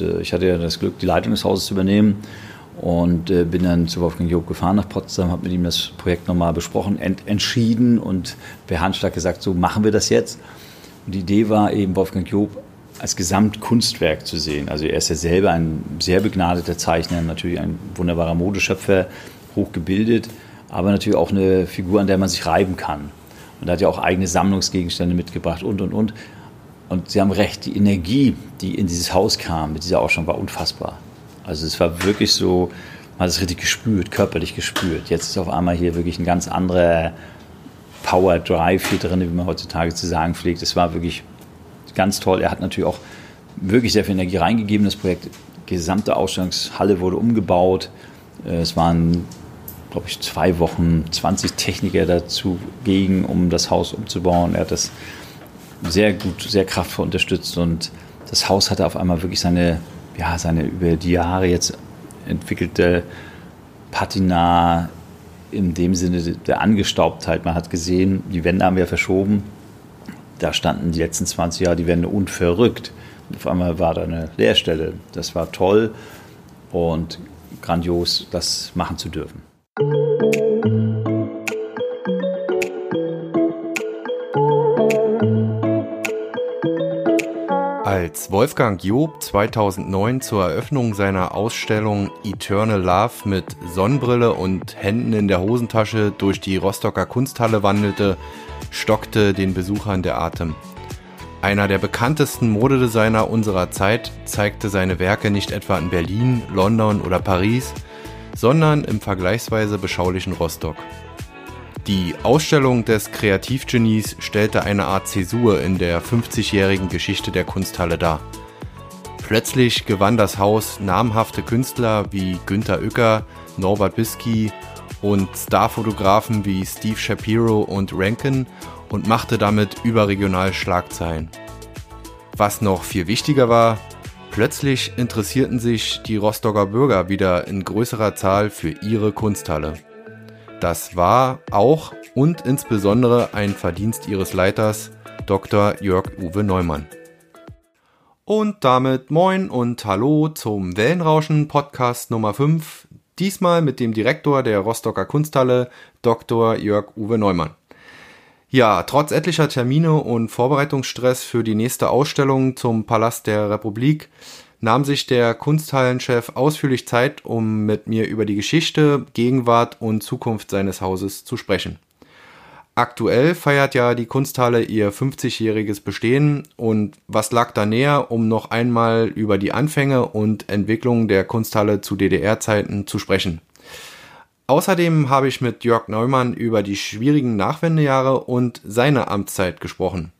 Äh, ich hatte ja das Glück, die Leitung des Hauses zu übernehmen und äh, bin dann zu Wolfgang Job gefahren nach Potsdam, habe mit ihm das Projekt nochmal besprochen, ent entschieden und per Handschlag gesagt, so machen wir das jetzt. Und die Idee war eben, Wolfgang Job als Gesamtkunstwerk zu sehen. Also er ist ja selber ein sehr begnadeter Zeichner, natürlich ein wunderbarer Modeschöpfer, hochgebildet, aber natürlich auch eine Figur, an der man sich reiben kann. Und er hat ja auch eigene Sammlungsgegenstände mitgebracht und, und, und. Und Sie haben recht, die Energie, die in dieses Haus kam mit dieser Ausstellung, war unfassbar. Also es war wirklich so, man hat es richtig gespürt, körperlich gespürt. Jetzt ist auf einmal hier wirklich ein ganz anderer Power Drive hier drin, wie man heutzutage zu sagen pflegt. Es war wirklich ganz toll. Er hat natürlich auch wirklich sehr viel Energie reingegeben. Das Projekt, die gesamte Ausstellungshalle wurde umgebaut. Es waren, glaube ich, zwei Wochen 20 Techniker dazu gegen, um das Haus umzubauen. Er hat das sehr gut, sehr kraftvoll unterstützt und das Haus hatte auf einmal wirklich seine, ja, seine über die Jahre jetzt entwickelte Patina in dem Sinne der Angestaubtheit. Man hat gesehen, die Wände haben wir verschoben. Da standen die letzten 20 Jahre die Wände unverrückt. Und auf einmal war da eine Leerstelle. Das war toll und grandios, das machen zu dürfen. Als Wolfgang Job 2009 zur Eröffnung seiner Ausstellung Eternal Love mit Sonnenbrille und Händen in der Hosentasche durch die Rostocker Kunsthalle wandelte, stockte den Besuchern der Atem. Einer der bekanntesten Modedesigner unserer Zeit zeigte seine Werke nicht etwa in Berlin, London oder Paris, sondern im vergleichsweise beschaulichen Rostock. Die Ausstellung des Kreativgenies stellte eine Art Zäsur in der 50-jährigen Geschichte der Kunsthalle dar. Plötzlich gewann das Haus namhafte Künstler wie Günter Uecker, Norbert Bisky und Starfotografen wie Steve Shapiro und Rankin und machte damit überregional Schlagzeilen. Was noch viel wichtiger war, plötzlich interessierten sich die Rostocker Bürger wieder in größerer Zahl für ihre Kunsthalle. Das war auch und insbesondere ein Verdienst ihres Leiters, Dr. Jörg Uwe Neumann. Und damit moin und hallo zum Wellenrauschen Podcast Nummer 5, diesmal mit dem Direktor der Rostocker Kunsthalle, Dr. Jörg Uwe Neumann. Ja, trotz etlicher Termine und Vorbereitungsstress für die nächste Ausstellung zum Palast der Republik nahm sich der Kunsthallenchef ausführlich Zeit, um mit mir über die Geschichte, Gegenwart und Zukunft seines Hauses zu sprechen. Aktuell feiert ja die Kunsthalle ihr 50-jähriges Bestehen und was lag da näher, um noch einmal über die Anfänge und Entwicklung der Kunsthalle zu DDR-Zeiten zu sprechen. Außerdem habe ich mit Jörg Neumann über die schwierigen Nachwendejahre und seine Amtszeit gesprochen.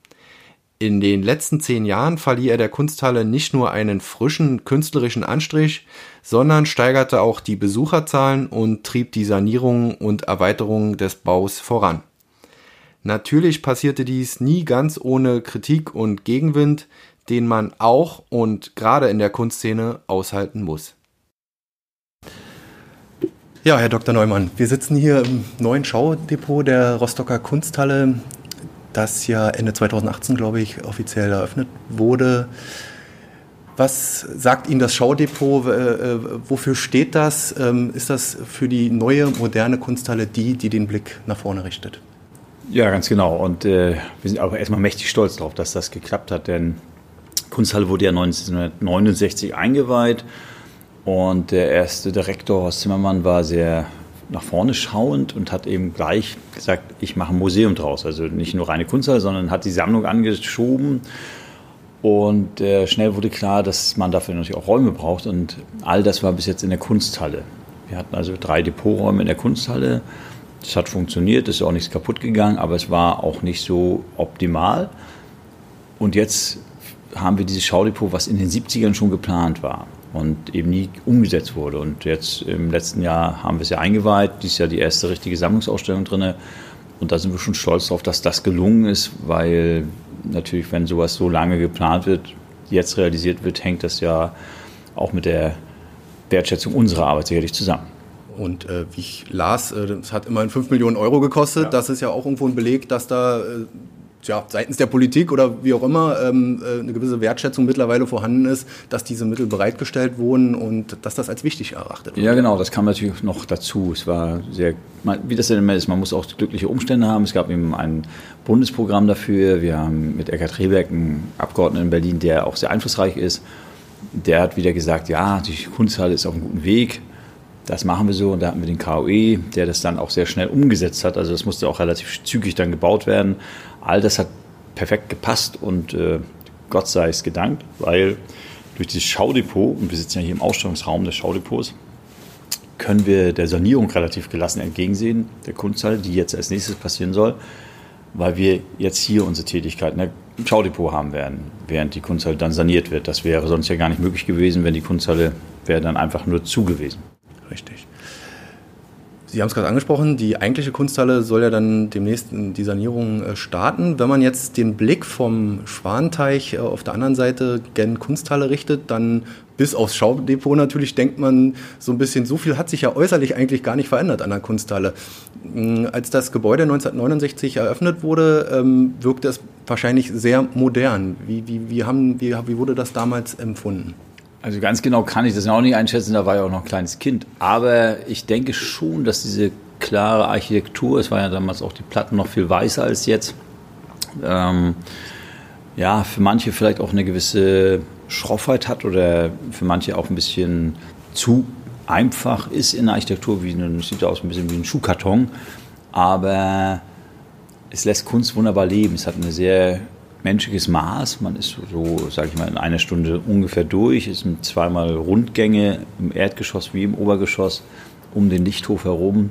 In den letzten zehn Jahren verlieh er der Kunsthalle nicht nur einen frischen künstlerischen Anstrich, sondern steigerte auch die Besucherzahlen und trieb die Sanierung und Erweiterung des Baus voran. Natürlich passierte dies nie ganz ohne Kritik und Gegenwind, den man auch und gerade in der Kunstszene aushalten muss. Ja, Herr Dr. Neumann, wir sitzen hier im neuen Schaudepot der Rostocker Kunsthalle das ja Ende 2018, glaube ich, offiziell eröffnet wurde. Was sagt Ihnen das Schaudepot? Äh, äh, wofür steht das? Ähm, ist das für die neue, moderne Kunsthalle die, die den Blick nach vorne richtet? Ja, ganz genau. Und äh, wir sind auch erstmal mächtig stolz darauf, dass das geklappt hat, denn Kunsthalle wurde ja 1969 eingeweiht und der erste Direktor Horst Zimmermann war sehr nach vorne schauend und hat eben gleich gesagt, ich mache ein Museum draus. Also nicht nur reine Kunsthalle, sondern hat die Sammlung angeschoben. Und äh, schnell wurde klar, dass man dafür natürlich auch Räume braucht. Und all das war bis jetzt in der Kunsthalle. Wir hatten also drei Depoträume in der Kunsthalle. Das hat funktioniert, ist auch nichts kaputt gegangen, aber es war auch nicht so optimal. Und jetzt haben wir dieses Schaudepot, was in den 70ern schon geplant war und eben nie umgesetzt wurde. Und jetzt im letzten Jahr haben wir es ja eingeweiht, dieses Jahr die erste richtige Sammlungsausstellung drin. Und da sind wir schon stolz darauf, dass das gelungen ist, weil natürlich, wenn sowas so lange geplant wird, jetzt realisiert wird, hängt das ja auch mit der Wertschätzung unserer Arbeit sicherlich zusammen. Und äh, wie ich las, äh, es hat immerhin 5 Millionen Euro gekostet. Ja. Das ist ja auch irgendwo ein Beleg, dass da äh, ja, seitens der Politik oder wie auch immer ähm, äh, eine gewisse Wertschätzung mittlerweile vorhanden ist, dass diese Mittel bereitgestellt wurden und dass das als wichtig erachtet wird. Ja, genau, das kam natürlich noch dazu. Es war sehr, wie das denn immer ist, man muss auch glückliche Umstände haben. Es gab eben ein Bundesprogramm dafür. Wir haben mit Eckhard Rehberg einen Abgeordneten in Berlin, der auch sehr einflussreich ist. Der hat wieder gesagt, ja, die Kunsthalle ist auf einem guten Weg. Das machen wir so. Und da hatten wir den KOE, der das dann auch sehr schnell umgesetzt hat. Also das musste auch relativ zügig dann gebaut werden. All das hat perfekt gepasst und äh, Gott sei es gedankt, weil durch dieses Schaudepot, und wir sitzen ja hier im Ausstellungsraum des Schaudepots, können wir der Sanierung relativ gelassen entgegensehen, der Kunsthalle, die jetzt als nächstes passieren soll, weil wir jetzt hier unsere Tätigkeiten im Schaudepot haben werden, während die Kunsthalle dann saniert wird. Das wäre sonst ja gar nicht möglich gewesen, wenn die Kunsthalle wäre dann einfach nur zu gewesen. Richtig. Sie haben es gerade angesprochen, die eigentliche Kunsthalle soll ja dann demnächst die Sanierung äh, starten. Wenn man jetzt den Blick vom Schwanteich äh, auf der anderen Seite gen Kunsthalle richtet, dann bis aufs Schaudepot natürlich denkt man so ein bisschen, so viel hat sich ja äußerlich eigentlich gar nicht verändert an der Kunsthalle. Mm, als das Gebäude 1969 eröffnet wurde, ähm, wirkte es wahrscheinlich sehr modern. Wie, wie, wie, haben, wie, wie wurde das damals empfunden? Also ganz genau kann ich das auch nicht einschätzen, da war ja auch noch ein kleines Kind. Aber ich denke schon, dass diese klare Architektur, es war ja damals auch die Platten noch viel weißer als jetzt, ähm, ja, für manche vielleicht auch eine gewisse Schroffheit hat oder für manche auch ein bisschen zu einfach ist in der Architektur, wie ein, sieht aus ein bisschen wie ein Schuhkarton. Aber es lässt Kunst wunderbar leben. Es hat eine sehr menschliches Maß. Man ist so, sage ich mal, in einer Stunde ungefähr durch. Es sind zweimal Rundgänge im Erdgeschoss wie im Obergeschoss um den Lichthof herum.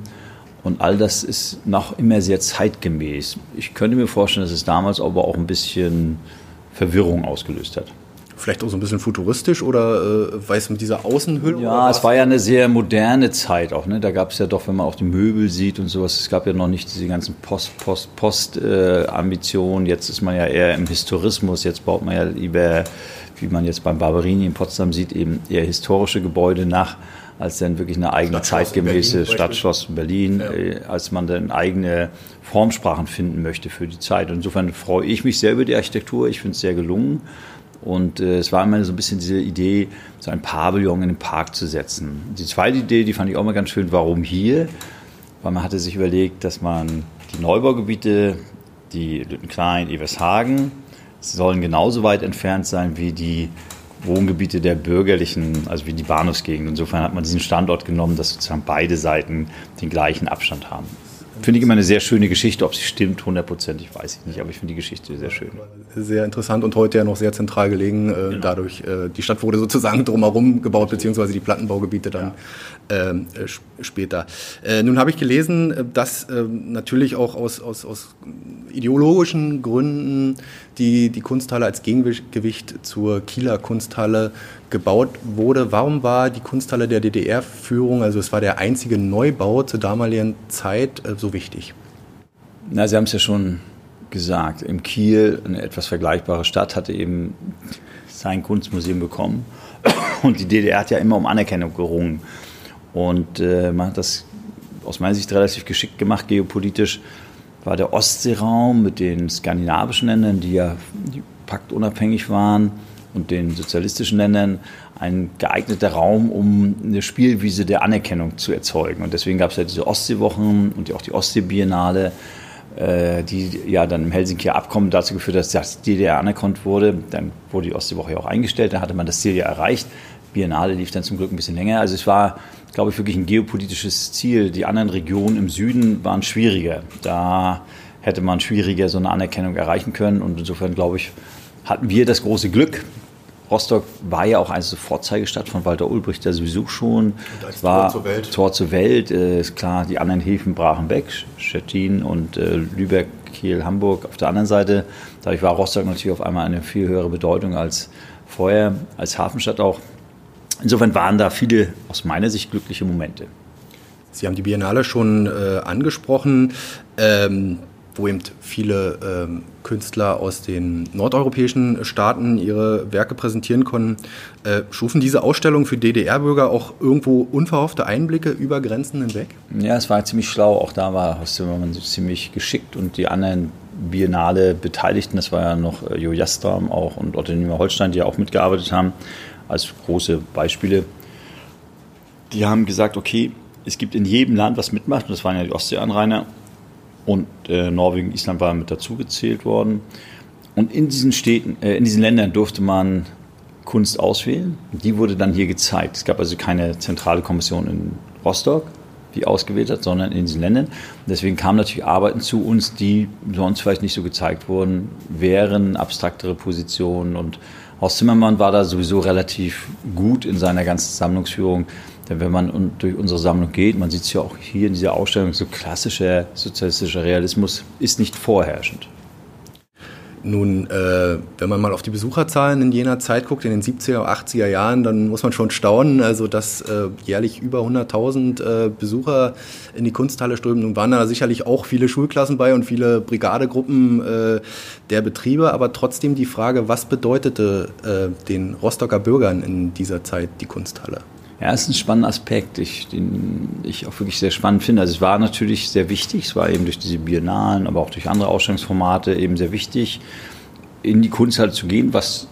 Und all das ist noch immer sehr zeitgemäß. Ich könnte mir vorstellen, dass es damals aber auch ein bisschen Verwirrung ausgelöst hat vielleicht auch so ein bisschen futuristisch oder äh, weiß mit dieser Außenhülle? Ja, es war ja eine sehr moderne Zeit auch. Ne? Da gab es ja doch, wenn man auch die Möbel sieht und sowas, es gab ja noch nicht diese ganzen Post, Post, Post-Ambitionen. Äh, jetzt ist man ja eher im Historismus. Jetzt baut man ja lieber, wie man jetzt beim Barberini in Potsdam sieht, eben eher historische Gebäude nach als dann wirklich eine eigene zeitgemäße Stadtschloss in Berlin, ja. äh, als man dann eigene Formsprachen finden möchte für die Zeit. insofern freue ich mich sehr über die Architektur. Ich finde es sehr gelungen. Und äh, es war immer so ein bisschen diese Idee, so ein Pavillon in den Park zu setzen. Die zweite Idee, die fand ich auch mal ganz schön, warum hier? Weil man hatte sich überlegt, dass man die Neubaugebiete, die Lüttenklein, Evershagen, sollen genauso weit entfernt sein wie die Wohngebiete der bürgerlichen, also wie die Bahnhofsgegend. Insofern hat man diesen Standort genommen, dass sozusagen beide Seiten den gleichen Abstand haben. Finde ich immer eine sehr schöne Geschichte. Ob sie stimmt, hundertprozentig, weiß ich nicht. Aber ich finde die Geschichte sehr schön. Sehr interessant und heute ja noch sehr zentral gelegen. Äh, genau. Dadurch, äh, die Stadt wurde sozusagen drumherum gebaut, beziehungsweise die Plattenbaugebiete dann ja. äh, später. Äh, nun habe ich gelesen, äh, dass äh, natürlich auch aus, aus, aus ideologischen Gründen die, die Kunsthalle als Gegengewicht zur Kieler Kunsthalle gebaut wurde. Warum war die Kunsthalle der DDR-Führung, also es war der einzige Neubau zur damaligen Zeit, äh, so wichtig? Na, Sie haben es ja schon gesagt. In Kiel, eine etwas vergleichbare Stadt, hatte eben sein Kunstmuseum bekommen. Und die DDR hat ja immer um Anerkennung gerungen. Und äh, man hat das aus meiner Sicht relativ geschickt gemacht, geopolitisch. War der Ostseeraum mit den skandinavischen Ländern, die ja paktunabhängig waren, und den sozialistischen Ländern ein geeigneter Raum, um eine Spielwiese der Anerkennung zu erzeugen. Und deswegen gab es ja diese Ostseewochen und auch die Ostseebiennale, äh, die ja dann im Helsinkier Abkommen dazu geführt hat, dass die DDR anerkannt wurde. Dann wurde die Ostseewoche ja auch eingestellt, dann hatte man das Ziel ja erreicht. Biennale lief dann zum Glück ein bisschen länger. Also es war, glaube ich, wirklich ein geopolitisches Ziel. Die anderen Regionen im Süden waren schwieriger. Da hätte man schwieriger so eine Anerkennung erreichen können. Und insofern, glaube ich, hatten wir das große Glück, Rostock war ja auch eine Vorzeigestadt von Walter Ulbricht, der sowieso schon. Es war Tor zur Welt. Tor zur Welt, äh, ist klar, die anderen Häfen brachen weg, Stettin und äh, Lübeck, Kiel, Hamburg auf der anderen Seite. Dadurch war Rostock natürlich auf einmal eine viel höhere Bedeutung als vorher, als Hafenstadt auch. Insofern waren da viele aus meiner Sicht glückliche Momente. Sie haben die Biennale schon äh, angesprochen. Ähm, wo eben viele ähm, Künstler aus den nordeuropäischen Staaten ihre Werke präsentieren konnten, äh, schufen diese Ausstellung für DDR-Bürger auch irgendwo unverhoffte Einblicke über Grenzen hinweg? Ja, es war ziemlich schlau. Auch da war man ziemlich geschickt und die anderen Biennale Beteiligten, das war ja noch äh, Jo Jastam auch und Otto Niemer Holstein, die ja auch mitgearbeitet haben, als große Beispiele. Die haben gesagt, okay, es gibt in jedem Land, was mitmacht, und das waren ja die Ostseeanrainer, und äh, Norwegen, Island waren mit dazugezählt worden. Und in diesen Städten, äh, in diesen Ländern durfte man Kunst auswählen. Die wurde dann hier gezeigt. Es gab also keine zentrale Kommission in Rostock, die ausgewählt hat, sondern in diesen Ländern. Deswegen kamen natürlich Arbeiten zu uns, die sonst vielleicht nicht so gezeigt wurden, wären abstraktere Positionen. Und Horst Zimmermann war da sowieso relativ gut in seiner ganzen Sammlungsführung. Denn wenn man durch unsere Sammlung geht, man sieht es ja auch hier in dieser Ausstellung, so klassischer sozialistischer Realismus ist nicht vorherrschend. Nun, äh, wenn man mal auf die Besucherzahlen in jener Zeit guckt, in den 70er, 80er Jahren, dann muss man schon staunen, also dass äh, jährlich über 100.000 äh, Besucher in die Kunsthalle strömen. Nun waren da sicherlich auch viele Schulklassen bei und viele Brigadegruppen äh, der Betriebe, aber trotzdem die Frage, was bedeutete äh, den Rostocker Bürgern in dieser Zeit die Kunsthalle? Ja, ist ein spannender Aspekt, ich, den ich auch wirklich sehr spannend finde. Also es war natürlich sehr wichtig, es war eben durch diese Biennalen, aber auch durch andere Ausstellungsformate eben sehr wichtig, in die Kunsthalle zu gehen, was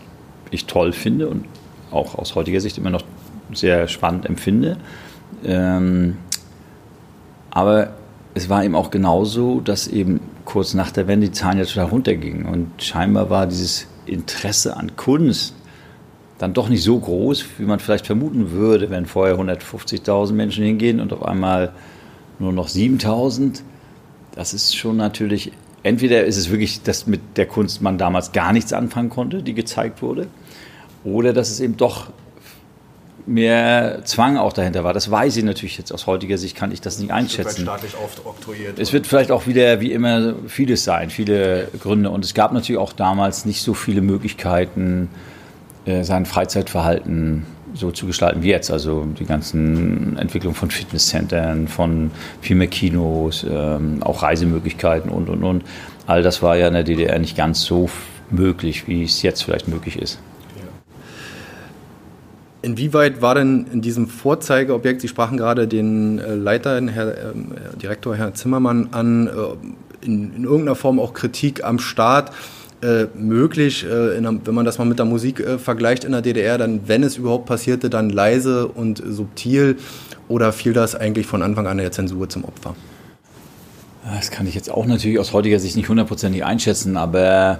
ich toll finde und auch aus heutiger Sicht immer noch sehr spannend empfinde. Ähm, aber es war eben auch genauso, dass eben kurz nach der Wende die Zahlen ja total runtergingen und scheinbar war dieses Interesse an Kunst dann doch nicht so groß, wie man vielleicht vermuten würde, wenn vorher 150.000 Menschen hingehen und auf einmal nur noch 7.000. Das ist schon natürlich, entweder ist es wirklich, dass mit der Kunst man damals gar nichts anfangen konnte, die gezeigt wurde, oder dass es eben doch mehr Zwang auch dahinter war. Das weiß ich natürlich jetzt aus heutiger Sicht, kann ich das nicht einschätzen. Es wird vielleicht auch wieder, wie immer, vieles sein, viele Gründe. Und es gab natürlich auch damals nicht so viele Möglichkeiten, sein Freizeitverhalten so zu gestalten wie jetzt. Also die ganzen Entwicklung von Fitnesszentren, von viel mehr Kinos, ähm, auch Reisemöglichkeiten und, und, und. All das war ja in der DDR nicht ganz so möglich, wie es jetzt vielleicht möglich ist. Inwieweit war denn in diesem Vorzeigeobjekt, Sie sprachen gerade den äh, Leiter, Herr äh, Direktor Herr Zimmermann an, äh, in, in, irgendeiner Form auch Kritik am Staat? Äh, möglich, äh, einer, wenn man das mal mit der Musik äh, vergleicht in der DDR, dann, wenn es überhaupt passierte, dann leise und subtil oder fiel das eigentlich von Anfang an der Zensur zum Opfer? Das kann ich jetzt auch natürlich aus heutiger Sicht nicht hundertprozentig einschätzen, aber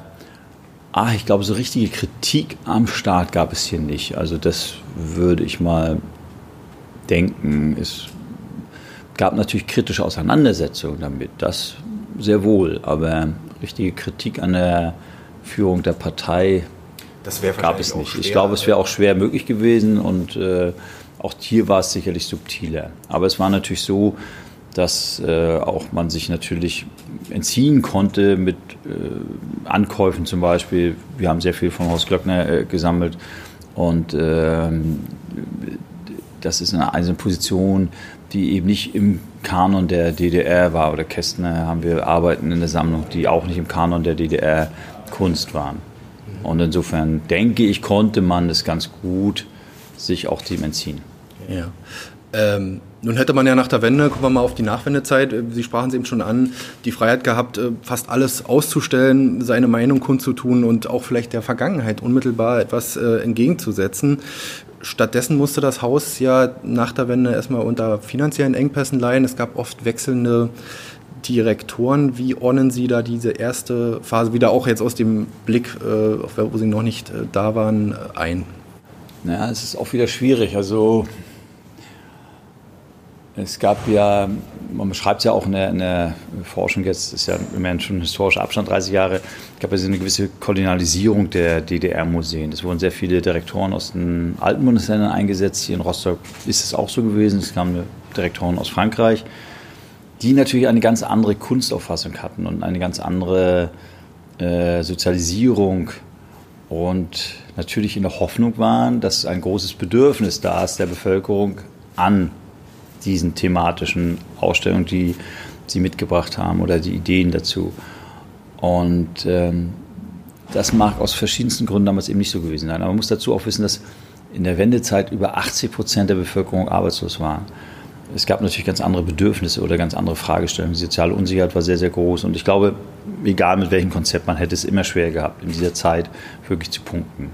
ah, ich glaube, so richtige Kritik am Staat gab es hier nicht. Also das würde ich mal denken. Es gab natürlich kritische Auseinandersetzungen damit, das sehr wohl, aber richtige Kritik an der Führung der Partei gab es nicht. Ich glaube, es wäre auch schwer möglich gewesen und äh, auch hier war es sicherlich subtiler. Aber es war natürlich so, dass äh, auch man sich natürlich entziehen konnte mit äh, Ankäufen zum Beispiel. Wir haben sehr viel von Horst Glöckner äh, gesammelt und ähm, das ist eine, eine Position, die eben nicht im Kanon der DDR war. Oder Kästner haben wir Arbeiten in der Sammlung, die auch nicht im Kanon der DDR Kunst waren. Und insofern denke ich, konnte man es ganz gut sich auch dem entziehen. Ja. Ähm, nun hätte man ja nach der Wende, gucken wir mal auf die Nachwendezeit, äh, Sie sprachen es eben schon an, die Freiheit gehabt, äh, fast alles auszustellen, seine Meinung kundzutun und auch vielleicht der Vergangenheit unmittelbar etwas äh, entgegenzusetzen. Stattdessen musste das Haus ja nach der Wende erstmal unter finanziellen Engpässen leiden. Es gab oft wechselnde Direktoren, wie ordnen Sie da diese erste Phase wieder auch jetzt aus dem Blick, äh, wo Sie noch nicht äh, da waren, äh, ein? Naja, es ist auch wieder schwierig. Also es gab ja, man beschreibt es ja auch in der, in der, Forschung jetzt, ist ja immerhin schon historischer Abstand, 30 Jahre, es gab ja so eine gewisse Kolonialisierung der DDR-Museen. Es wurden sehr viele Direktoren aus den alten Bundesländern eingesetzt. Hier in Rostock ist es auch so gewesen. Es kamen Direktoren aus Frankreich die natürlich eine ganz andere Kunstauffassung hatten und eine ganz andere äh, Sozialisierung und natürlich in der Hoffnung waren, dass ein großes Bedürfnis da ist der Bevölkerung an diesen thematischen Ausstellungen, die sie mitgebracht haben oder die Ideen dazu. Und ähm, das mag aus verschiedensten Gründen damals eben nicht so gewesen sein. Aber man muss dazu auch wissen, dass in der Wendezeit über 80 Prozent der Bevölkerung arbeitslos waren. Es gab natürlich ganz andere Bedürfnisse oder ganz andere Fragestellungen. Die soziale Unsicherheit war sehr, sehr groß. Und ich glaube, egal mit welchem Konzept, man hätte es immer schwer gehabt, in dieser Zeit wirklich zu punkten.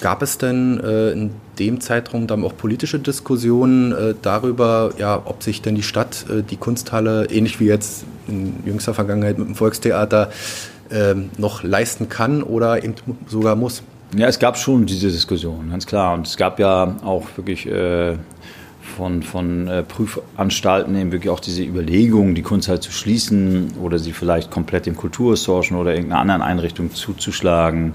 Gab es denn äh, in dem Zeitraum dann auch politische Diskussionen äh, darüber, ja, ob sich denn die Stadt, äh, die Kunsthalle, ähnlich wie jetzt in jüngster Vergangenheit mit dem Volkstheater, ähm, noch leisten kann oder eben sogar muss? Ja, es gab schon diese Diskussion, ganz klar. Und es gab ja auch wirklich äh, von, von äh, Prüfanstalten eben wirklich auch diese Überlegung, die Kunsthalle zu schließen oder sie vielleicht komplett dem Kulturressourcen oder irgendeiner anderen Einrichtung zuzuschlagen.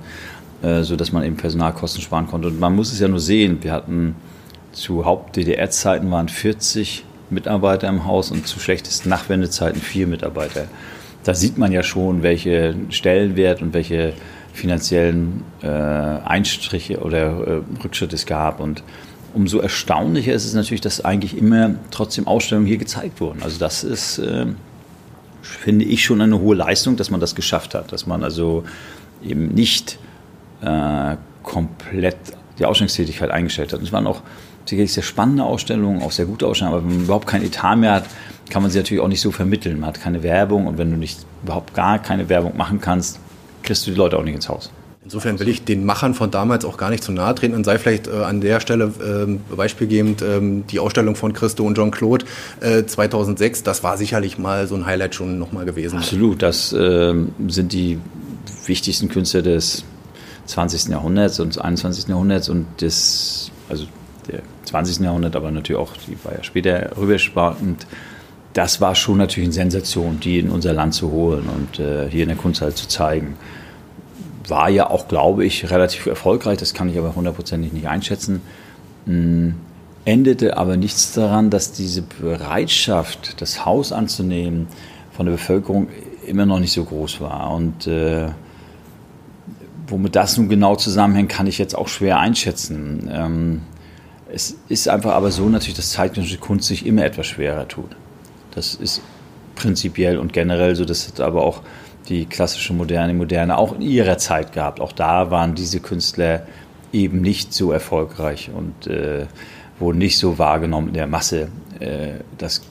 Äh, sodass man eben Personalkosten sparen konnte. Und man muss es ja nur sehen, wir hatten zu Haupt-DDR-Zeiten waren 40 Mitarbeiter im Haus und zu schlechtesten Nachwendezeiten vier Mitarbeiter. Da sieht man ja schon, welche Stellenwert und welche finanziellen äh, Einstriche oder äh, Rückschritte es gab. Und umso erstaunlicher ist es natürlich, dass eigentlich immer trotzdem Ausstellungen hier gezeigt wurden. Also das ist, äh, finde ich, schon eine hohe Leistung, dass man das geschafft hat. Dass man also eben nicht äh, komplett die Ausstellungstätigkeit eingestellt hat. Und es waren auch sicherlich sehr spannende Ausstellungen, auch sehr gute Ausstellungen, aber wenn man überhaupt kein Etat mehr hat, kann man sie natürlich auch nicht so vermitteln. Man hat keine Werbung und wenn du nicht überhaupt gar keine Werbung machen kannst, kriegst du die Leute auch nicht ins Haus. Insofern will ich den Machern von damals auch gar nicht zu nahe treten und sei vielleicht äh, an der Stelle äh, beispielgebend äh, die Ausstellung von Christo und Jean-Claude 2006, äh, das war sicherlich mal so ein Highlight schon nochmal gewesen. Absolut, das ähm, sind die wichtigsten Künstler des 20. Jahrhunderts und des 21. Jahrhunderts und des, also der 20. Jahrhundert, aber natürlich auch, die war ja später rüberspannend. Das war schon natürlich eine Sensation, die in unser Land zu holen und äh, hier in der Kunsthalle zu zeigen. War ja auch, glaube ich, relativ erfolgreich, das kann ich aber hundertprozentig nicht einschätzen. Hm, endete aber nichts daran, dass diese Bereitschaft, das Haus anzunehmen, von der Bevölkerung immer noch nicht so groß war. Und äh, Womit das nun genau zusammenhängt, kann ich jetzt auch schwer einschätzen. Ähm, es ist einfach aber so natürlich, dass zeitgenössische Kunst sich immer etwas schwerer tut. Das ist prinzipiell und generell so. Das hat aber auch die klassische moderne Moderne auch in ihrer Zeit gehabt. Auch da waren diese Künstler eben nicht so erfolgreich und äh, wurden nicht so wahrgenommen in der Masse. Äh, das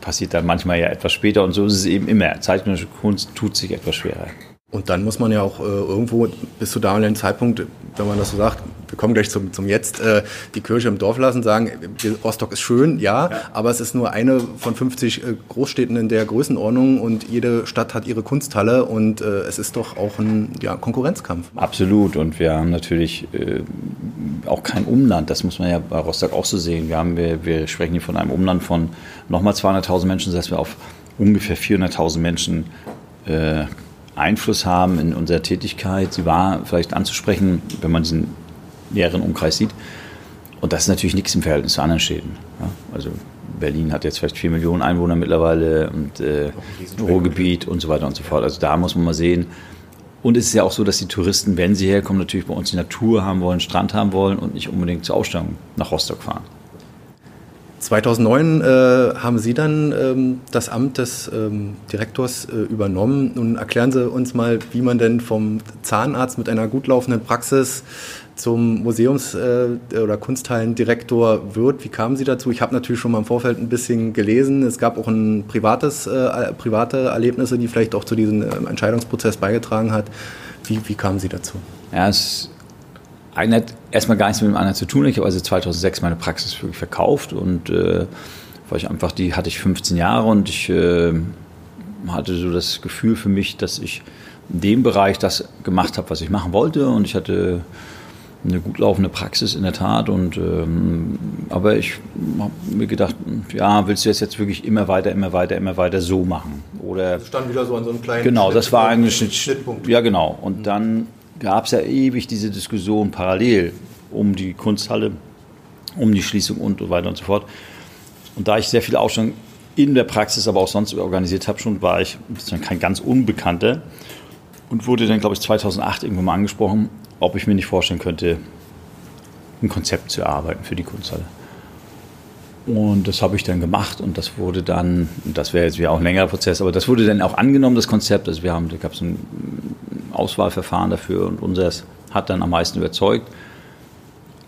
passiert dann manchmal ja etwas später und so ist es eben immer. Zeitgenössische Kunst tut sich etwas schwerer. Und dann muss man ja auch äh, irgendwo bis zu damaligen Zeitpunkt, wenn man das so sagt, wir kommen gleich zum, zum Jetzt, äh, die Kirche im Dorf lassen, sagen, Rostock ist schön, ja, ja. aber es ist nur eine von 50 äh, Großstädten in der Größenordnung und jede Stadt hat ihre Kunsthalle und äh, es ist doch auch ein ja, Konkurrenzkampf. Absolut und wir haben natürlich äh, auch kein Umland, das muss man ja bei Rostock auch so sehen. Wir, haben, wir, wir sprechen hier von einem Umland von nochmal 200.000 Menschen, das heißt wir auf ungefähr 400.000 Menschen äh, Einfluss haben in unserer Tätigkeit. Sie war vielleicht anzusprechen, wenn man diesen näheren Umkreis sieht. Und das ist natürlich nichts im Verhältnis zu anderen Städten. Ja, also Berlin hat jetzt vielleicht vier Millionen Einwohner mittlerweile und äh, Ruhrgebiet und so weiter und so fort. Also da muss man mal sehen. Und es ist ja auch so, dass die Touristen, wenn sie herkommen, natürlich bei uns die Natur haben wollen, Strand haben wollen und nicht unbedingt zur Ausstellung nach Rostock fahren. 2009 äh, haben Sie dann ähm, das Amt des ähm, Direktors äh, übernommen. Nun erklären Sie uns mal, wie man denn vom Zahnarzt mit einer gut laufenden Praxis zum Museums- äh, oder Kunsthallendirektor wird. Wie kamen Sie dazu? Ich habe natürlich schon mal im Vorfeld ein bisschen gelesen. Es gab auch ein privates, äh, private Erlebnisse, die vielleicht auch zu diesem äh, Entscheidungsprozess beigetragen hat. Wie, wie kamen Sie dazu? Ja, es eine hat erstmal gar nichts mit dem anderen zu tun. Ich habe also 2006 meine Praxis wirklich verkauft und äh, weil ich einfach, die hatte ich 15 Jahre und ich äh, hatte so das Gefühl für mich, dass ich in dem Bereich das gemacht habe, was ich machen wollte und ich hatte eine gut laufende Praxis in der Tat und ähm, aber ich habe mir gedacht, ja, willst du das jetzt wirklich immer weiter, immer weiter, immer weiter so machen oder stand wieder so an so einem kleinen genau, das war eigentlich ein Schnittpunkt. Ja, genau. Und dann gab es ja ewig diese Diskussion parallel um die Kunsthalle, um die Schließung und so weiter und so fort. Und da ich sehr viele Ausstellungen in der Praxis, aber auch sonst organisiert habe, schon war ich kein ganz Unbekannter und wurde dann, glaube ich, 2008 irgendwann mal angesprochen, ob ich mir nicht vorstellen könnte, ein Konzept zu erarbeiten für die Kunsthalle. Und das habe ich dann gemacht und das wurde dann, das wäre jetzt wieder auch ein längerer Prozess, aber das wurde dann auch angenommen, das Konzept. Also wir haben, da gab es ein Auswahlverfahren dafür und unseres hat dann am meisten überzeugt.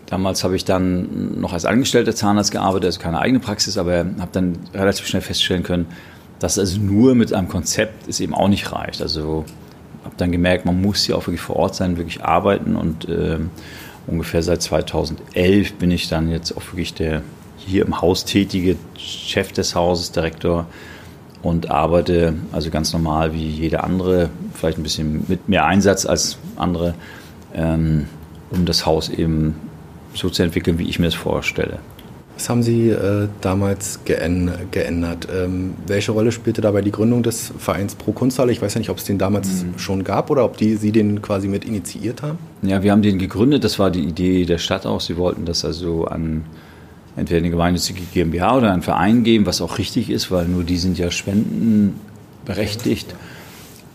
Damals habe ich dann noch als angestellter Zahnarzt gearbeitet, also keine eigene Praxis, aber habe dann relativ schnell feststellen können, dass also nur mit einem Konzept es eben auch nicht reicht. Also habe dann gemerkt, man muss hier auch wirklich vor Ort sein, wirklich arbeiten und äh, ungefähr seit 2011 bin ich dann jetzt auch wirklich der hier im Haus tätige Chef des Hauses, Direktor und arbeite also ganz normal wie jeder andere, vielleicht ein bisschen mit mehr Einsatz als andere, ähm, um das Haus eben so zu entwickeln, wie ich mir es vorstelle. Was haben Sie äh, damals geändert? Ähm, welche Rolle spielte dabei die Gründung des Vereins Pro Kunsthalle? Ich weiß ja nicht, ob es den damals mhm. schon gab oder ob die, Sie den quasi mit initiiert haben. Ja, wir haben den gegründet. Das war die Idee der Stadt auch. Sie wollten das also an entweder eine gemeinnützige GmbH oder einen Verein geben, was auch richtig ist, weil nur die sind ja spendenberechtigt.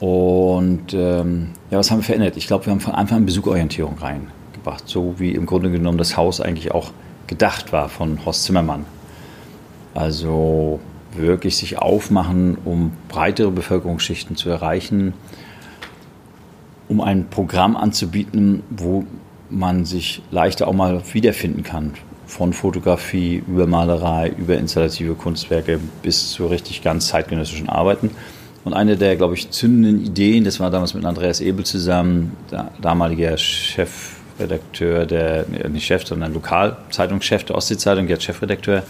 Und ähm, ja, was haben wir verändert? Ich glaube, wir haben von Anfang an Besuchorientierung rein gebracht, so wie im Grunde genommen das Haus eigentlich auch gedacht war von Horst Zimmermann. Also wirklich sich aufmachen, um breitere Bevölkerungsschichten zu erreichen, um ein Programm anzubieten, wo man sich leichter auch mal wiederfinden kann. Von Fotografie über Malerei, über installative Kunstwerke bis zu richtig ganz zeitgenössischen Arbeiten. Und eine der, glaube ich, zündenden Ideen, das war damals mit Andreas Ebel zusammen, der damalige Chef Redakteur, der, nicht Chef, sondern Lokalzeitungschef der Ostsee-Zeitung, jetzt Chefredakteur,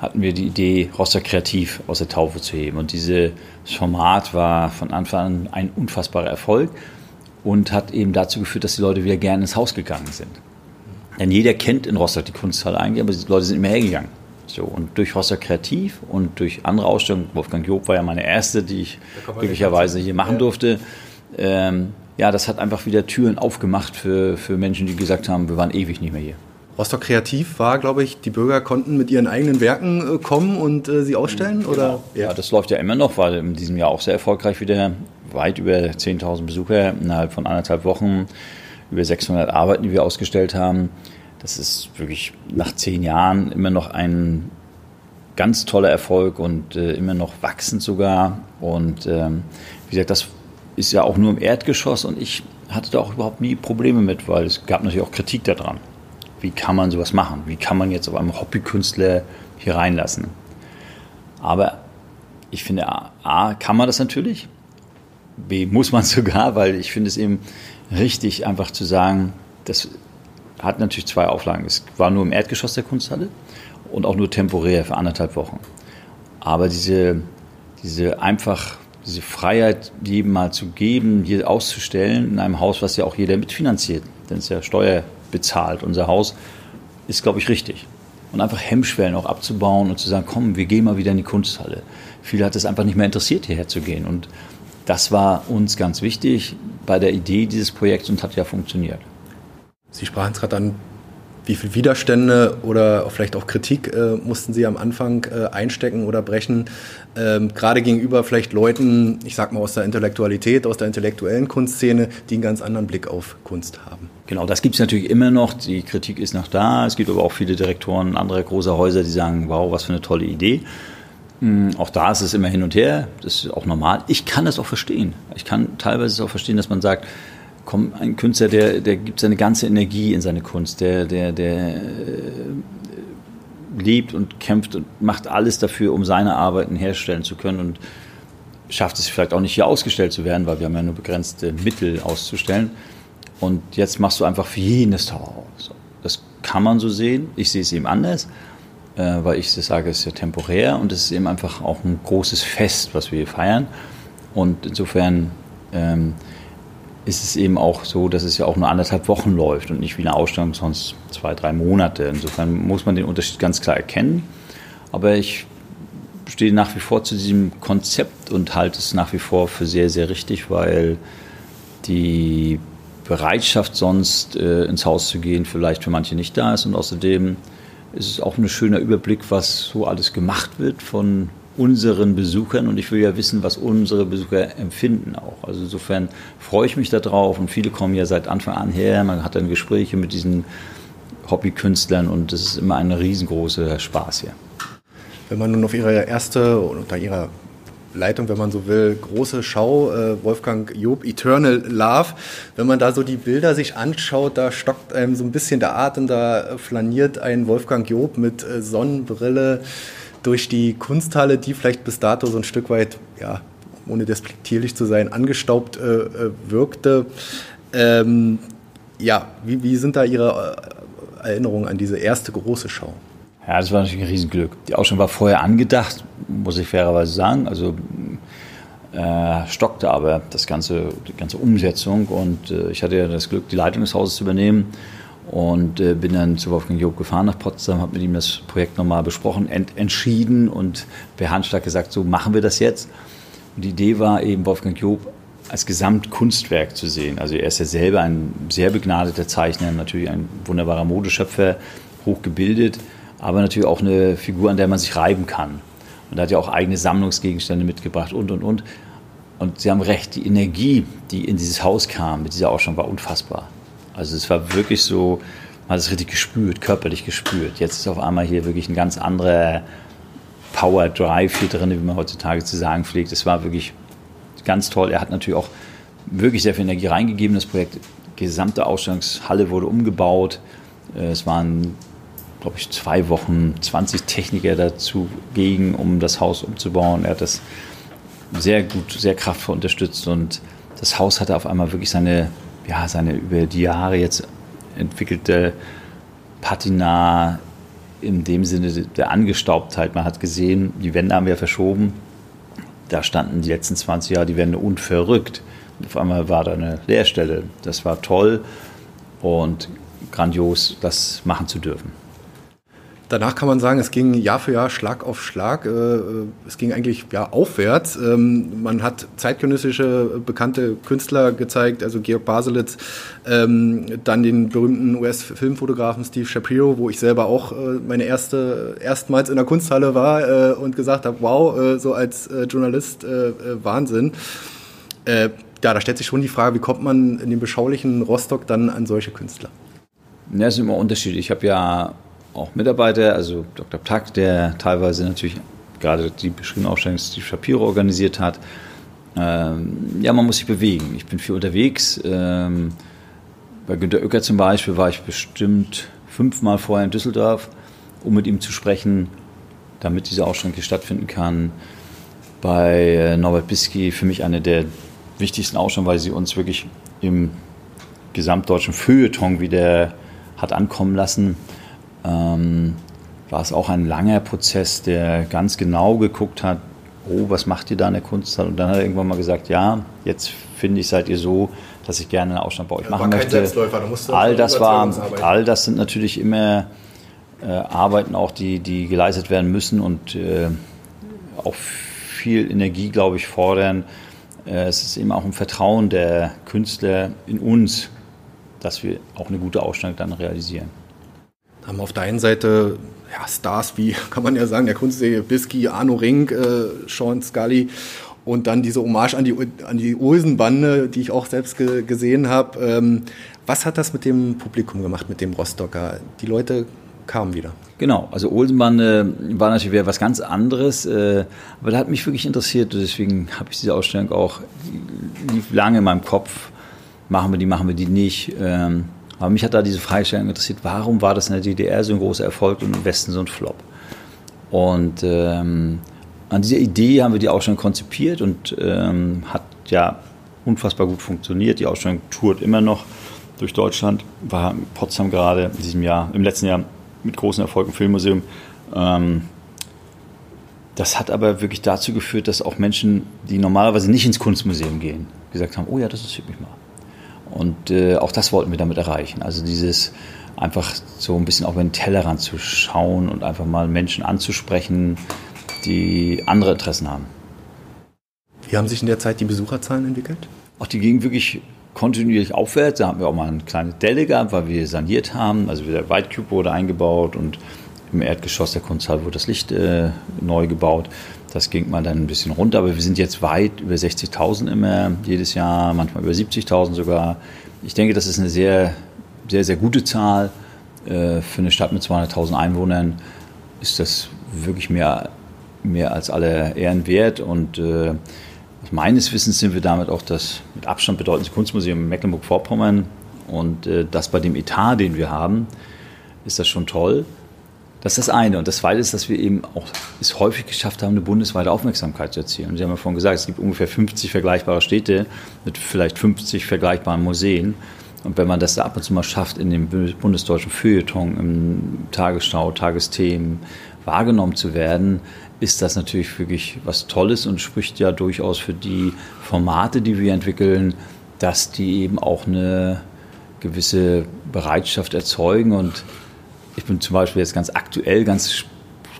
hatten wir die Idee, Rostock kreativ aus der Taufe zu heben. Und dieses Format war von Anfang an ein unfassbarer Erfolg und hat eben dazu geführt, dass die Leute wieder gerne ins Haus gegangen sind. Denn jeder kennt in Rostock die Kunsthalle eigentlich, aber die Leute sind immer hergegangen. So, und durch Rostock Kreativ und durch andere Ausstellungen, Wolfgang Job war ja meine erste, die ich glücklicherweise hier machen durfte, ähm, ja, das hat einfach wieder Türen aufgemacht für, für Menschen, die gesagt haben, wir waren ewig nicht mehr hier. Rostock Kreativ war, glaube ich, die Bürger konnten mit ihren eigenen Werken äh, kommen und äh, sie ausstellen? Genau. Oder? Ja. ja, das läuft ja immer noch, weil in diesem Jahr auch sehr erfolgreich wieder weit über 10.000 Besucher innerhalb von anderthalb Wochen, über 600 Arbeiten, die wir ausgestellt haben. Das ist wirklich nach zehn Jahren immer noch ein ganz toller Erfolg und äh, immer noch wachsend sogar. Und ähm, wie gesagt, das ist ja auch nur im Erdgeschoss und ich hatte da auch überhaupt nie Probleme mit, weil es gab natürlich auch Kritik daran. Wie kann man sowas machen? Wie kann man jetzt auf einem Hobbykünstler hier reinlassen? Aber ich finde, A, kann man das natürlich. B, muss man sogar, weil ich finde es eben richtig, einfach zu sagen, das hat natürlich zwei Auflagen. Es war nur im Erdgeschoss der Kunsthalle und auch nur temporär für anderthalb Wochen. Aber diese, diese einfach diese Freiheit jedem mal zu geben, hier auszustellen in einem Haus, was ja auch jeder mitfinanziert, denn es ist ja Steuer bezahlt, unser Haus, ist, glaube ich, richtig. Und einfach Hemmschwellen auch abzubauen und zu sagen, komm, wir gehen mal wieder in die Kunsthalle. Viele hat es einfach nicht mehr interessiert, hierher zu gehen. Und das war uns ganz wichtig bei der Idee dieses Projekts und hat ja funktioniert. Sie sprachen es gerade an, wie viele Widerstände oder vielleicht auch Kritik äh, mussten Sie am Anfang äh, einstecken oder brechen, ähm, gerade gegenüber vielleicht Leuten, ich sag mal aus der Intellektualität, aus der intellektuellen Kunstszene, die einen ganz anderen Blick auf Kunst haben. Genau, das gibt es natürlich immer noch. Die Kritik ist noch da. Es gibt aber auch viele Direktoren anderer großer Häuser, die sagen, wow, was für eine tolle Idee. Hm, auch da ist es immer hin und her. Das ist auch normal. Ich kann das auch verstehen. Ich kann teilweise auch verstehen, dass man sagt, komm, ein Künstler, der, der gibt seine ganze Energie in seine Kunst, der, der, der äh, lebt und kämpft und macht alles dafür, um seine Arbeiten herstellen zu können und schafft es vielleicht auch nicht hier ausgestellt zu werden, weil wir haben ja nur begrenzte Mittel auszustellen. Und jetzt machst du einfach für jeden das Towerhaus. Das kann man so sehen. Ich sehe es eben anders, äh, weil ich sage, es ist ja temporär und es ist eben einfach auch ein großes Fest, was wir hier feiern. Und insofern ähm, ist es eben auch so, dass es ja auch nur anderthalb Wochen läuft und nicht wie eine Ausstellung sonst zwei, drei Monate. Insofern muss man den Unterschied ganz klar erkennen. Aber ich stehe nach wie vor zu diesem Konzept und halte es nach wie vor für sehr, sehr richtig, weil die Bereitschaft sonst äh, ins Haus zu gehen vielleicht für manche nicht da ist und außerdem ist es auch ein schöner Überblick, was so alles gemacht wird von unseren Besuchern und ich will ja wissen, was unsere Besucher empfinden auch. Also insofern freue ich mich darauf und viele kommen ja seit Anfang an her, man hat dann Gespräche mit diesen Hobbykünstlern und das ist immer ein riesengroßer Spaß hier. Wenn man nun auf Ihre erste oder Ihrer Leitung, wenn man so will, große Schau, äh, Wolfgang Job, Eternal Love. Wenn man da so die Bilder sich anschaut, da stockt einem so ein bisschen der Atem, da flaniert ein Wolfgang Job mit äh, Sonnenbrille durch die Kunsthalle, die vielleicht bis dato so ein Stück weit, ja, ohne despektierlich zu sein, angestaubt äh, äh wirkte. Ähm, ja, wie, wie sind da Ihre äh, Erinnerungen an diese erste große Schau? Ja, das war natürlich ein Riesenglück. Die Ausstellung war vorher angedacht, muss ich fairerweise sagen. Also äh, stockte aber das ganze, die ganze Umsetzung und äh, ich hatte ja das Glück, die Leitung des Hauses zu übernehmen und äh, bin dann zu Wolfgang Job gefahren nach Potsdam, habe mit ihm das Projekt nochmal besprochen, ent entschieden und per Handschlag gesagt, so machen wir das jetzt. Und die Idee war eben, Wolfgang Job als Gesamtkunstwerk zu sehen. Also er ist ja selber ein sehr begnadeter Zeichner, natürlich ein wunderbarer Modeschöpfer, hochgebildet aber natürlich auch eine Figur, an der man sich reiben kann. Und er hat ja auch eigene Sammlungsgegenstände mitgebracht und, und, und. Und Sie haben recht, die Energie, die in dieses Haus kam mit dieser Ausstellung, war unfassbar. Also es war wirklich so, man hat es richtig gespürt, körperlich gespürt. Jetzt ist auf einmal hier wirklich ein ganz anderer Power Drive hier drin, wie man heutzutage zu sagen pflegt. Es war wirklich ganz toll. Er hat natürlich auch wirklich sehr viel Energie reingegeben. Das Projekt, die gesamte Ausstellungshalle wurde umgebaut. Äh, es waren glaube ich, zwei Wochen 20 Techniker dazu gegen, um das Haus umzubauen. Er hat das sehr gut, sehr kraftvoll unterstützt und das Haus hatte auf einmal wirklich seine, ja, seine über die Jahre jetzt entwickelte Patina in dem Sinne der Angestaubtheit. Man hat gesehen, die Wände haben wir verschoben. Da standen die letzten 20 Jahre die Wände unverrückt. Und auf einmal war da eine Leerstelle. Das war toll und grandios, das machen zu dürfen. Danach kann man sagen, es ging Jahr für Jahr Schlag auf Schlag. Äh, es ging eigentlich ja, aufwärts. Ähm, man hat zeitgenössische bekannte Künstler gezeigt, also Georg Baselitz, ähm, dann den berühmten US-Filmfotografen Steve Shapiro, wo ich selber auch äh, meine erste, erstmals in der Kunsthalle war äh, und gesagt habe, wow, so als Journalist Wahnsinn. Ja, da stellt sich schon die Frage, wie kommt man in dem beschaulichen Rostock dann an solche Künstler? Ja, es ist immer unterschiedlich. Ich habe ja auch Mitarbeiter, also Dr. Ptack, der teilweise natürlich gerade die beschriebene Ausstellung Steve Shapiro organisiert hat. Ähm, ja, man muss sich bewegen. Ich bin viel unterwegs. Ähm, bei Günter Oecker zum Beispiel war ich bestimmt fünfmal vorher in Düsseldorf, um mit ihm zu sprechen, damit diese Ausstellung hier stattfinden kann. Bei äh, Norbert Bisky für mich eine der wichtigsten Ausstellungen, weil sie uns wirklich im gesamtdeutschen Feuilleton wieder hat ankommen lassen ähm, war es auch ein langer Prozess, der ganz genau geguckt hat, oh, was macht ihr da in der Kunsthalle? Und dann hat er irgendwann mal gesagt, ja, jetzt finde ich, seid ihr so, dass ich gerne einen Ausstand bei euch machen war möchte. all das war, all das sind natürlich immer äh, Arbeiten auch, die, die geleistet werden müssen und äh, auch viel Energie, glaube ich, fordern. Äh, es ist eben auch ein Vertrauen der Künstler in uns, dass wir auch eine gute Ausstellung dann realisieren haben auf der einen Seite ja, Stars wie, kann man ja sagen, der Kunstserie Bisky, Arno Ring, äh, Sean Scully und dann diese Hommage an die, an die Olsenbande, die ich auch selbst ge gesehen habe. Ähm, was hat das mit dem Publikum gemacht, mit dem Rostocker? Die Leute kamen wieder. Genau, also Olsenbande war natürlich wieder was ganz anderes, äh, aber da hat mich wirklich interessiert, deswegen habe ich diese Ausstellung auch, lief lange in meinem Kopf, machen wir die, machen wir die nicht. Ähm, aber mich hat da diese Fragestellung interessiert, warum war das in der DDR so ein großer Erfolg und im Westen so ein Flop? Und ähm, an dieser Idee haben wir die Ausstellung konzipiert und ähm, hat ja unfassbar gut funktioniert. Die Ausstellung tourt immer noch durch Deutschland, war in Potsdam gerade in diesem Jahr, im letzten Jahr mit großem Erfolg im Filmmuseum. Ähm, das hat aber wirklich dazu geführt, dass auch Menschen, die normalerweise nicht ins Kunstmuseum gehen, gesagt haben, oh ja, das interessiert mich mal. Und äh, auch das wollten wir damit erreichen. Also dieses einfach so ein bisschen auf den Tellerrand zu schauen und einfach mal Menschen anzusprechen, die andere Interessen haben. Wie haben sich in der Zeit die Besucherzahlen entwickelt? Auch die gingen wirklich kontinuierlich aufwärts. Da haben wir auch mal eine kleine Delle gehabt, weil wir saniert haben. Also der White Cube wurde eingebaut und im Erdgeschoss der Kunsthalle wurde das Licht äh, neu gebaut. Das ging mal dann ein bisschen runter, aber wir sind jetzt weit über 60.000 immer jedes Jahr, manchmal über 70.000 sogar. Ich denke, das ist eine sehr, sehr, sehr gute Zahl. Äh, für eine Stadt mit 200.000 Einwohnern ist das wirklich mehr mehr als alle Ehren wert und äh, meines Wissens sind wir damit auch das mit Abstand bedeutendste Kunstmuseum in Mecklenburg-Vorpommern und äh, das bei dem Etat, den wir haben, ist das schon toll. Das ist das eine. Und das zweite ist, dass wir eben auch es häufig geschafft haben, eine bundesweite Aufmerksamkeit zu erzielen. Und Sie haben ja vorhin gesagt, es gibt ungefähr 50 vergleichbare Städte mit vielleicht 50 vergleichbaren Museen. Und wenn man das da ab und zu mal schafft, in dem bundesdeutschen Feuilleton, im Tagesstau, Tagesthemen wahrgenommen zu werden, ist das natürlich wirklich was Tolles und spricht ja durchaus für die Formate, die wir entwickeln, dass die eben auch eine gewisse Bereitschaft erzeugen. Und ich bin zum Beispiel jetzt ganz aktuell ganz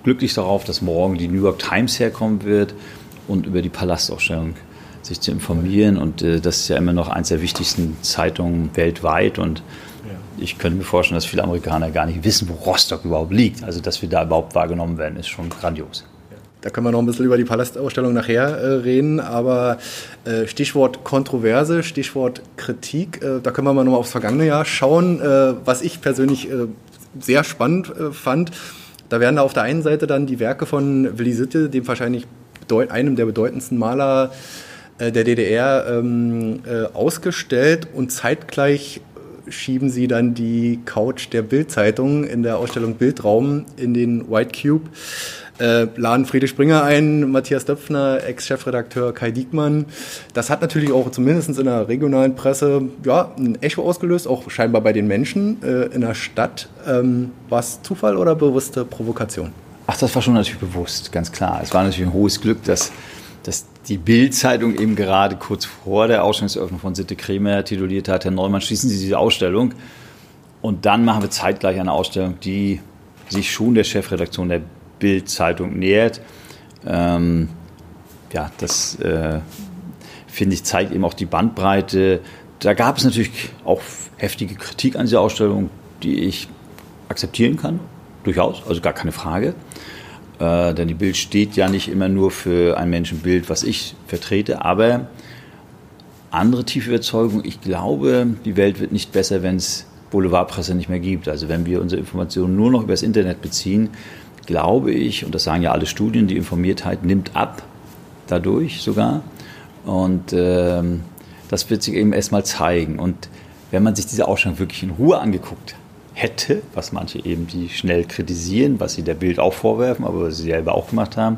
glücklich darauf, dass morgen die New York Times herkommen wird und über die Palastausstellung sich zu informieren. Und äh, das ist ja immer noch eines der wichtigsten Zeitungen weltweit. Und ich könnte mir vorstellen, dass viele Amerikaner gar nicht wissen, wo Rostock überhaupt liegt. Also, dass wir da überhaupt wahrgenommen werden, ist schon grandios. Da können wir noch ein bisschen über die Palastausstellung nachher äh, reden, aber äh, Stichwort Kontroverse, Stichwort Kritik, äh, da können wir mal nochmal aufs vergangene Jahr schauen, äh, was ich persönlich äh, sehr spannend äh, fand. Da werden auf der einen Seite dann die Werke von Willi Sitte, dem wahrscheinlich einem der bedeutendsten Maler der DDR, ähm, ausgestellt und zeitgleich schieben sie dann die Couch der Bildzeitung in der Ausstellung Bildraum in den White Cube äh, laden Friedrich Springer ein, Matthias Döpfner, Ex-Chefredakteur Kai Diekmann. Das hat natürlich auch zumindest in der regionalen Presse ja, ein Echo ausgelöst, auch scheinbar bei den Menschen äh, in der Stadt. Ähm, war es Zufall oder bewusste Provokation? Ach, das war schon natürlich bewusst, ganz klar. Es war natürlich ein hohes Glück, dass, dass die Bild-Zeitung eben gerade kurz vor der Ausstellungseröffnung von Sitte Kremer tituliert hat, Herr Neumann, schließen Sie diese Ausstellung. Und dann machen wir zeitgleich eine Ausstellung, die sich schon der Chefredaktion der Bild-Zeitung nähert. Ähm, ja, das äh, finde ich zeigt eben auch die Bandbreite. Da gab es natürlich auch heftige Kritik an dieser Ausstellung, die ich akzeptieren kann, durchaus, also gar keine Frage. Äh, denn die Bild steht ja nicht immer nur für ein Menschenbild, was ich vertrete, aber andere tiefe Überzeugung, ich glaube, die Welt wird nicht besser, wenn es Boulevardpresse nicht mehr gibt. Also wenn wir unsere Informationen nur noch über das Internet beziehen, glaube ich, und das sagen ja alle Studien, die Informiertheit nimmt ab, dadurch sogar. Und ähm, das wird sich eben erstmal zeigen. Und wenn man sich diese Ausstellung wirklich in Ruhe angeguckt hätte, was manche eben die schnell kritisieren, was sie der Bild auch vorwerfen, aber was sie selber auch gemacht haben.